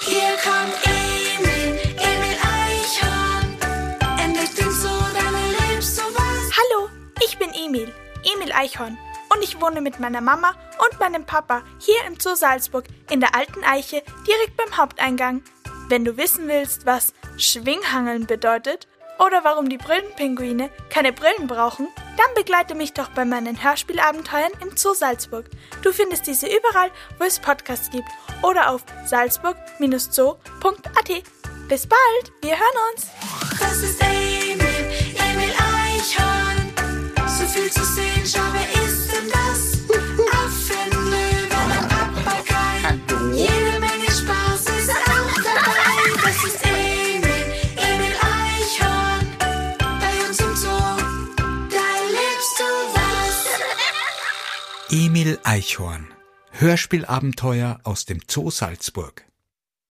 Hier kommt Emil, Emil Eichhorn. Entdeckt den Zoo, dann erlebst du was. Hallo, ich bin Emil, Emil Eichhorn. Und ich wohne mit meiner Mama und meinem Papa hier im Zoo Salzburg in der alten Eiche direkt beim Haupteingang. Wenn du wissen willst, was Schwinghangeln bedeutet oder warum die Brillenpinguine keine Brillen brauchen, dann begleite mich doch bei meinen Hörspielabenteuern im Zoo Salzburg. Du findest diese überall, wo es Podcasts gibt oder auf salzburg-zoo.at. Bis bald, wir hören uns. Das ist Emil, Emil Eichhorn. So viel zu sehen, Emil Eichhorn. Hörspielabenteuer aus dem Zoo Salzburg.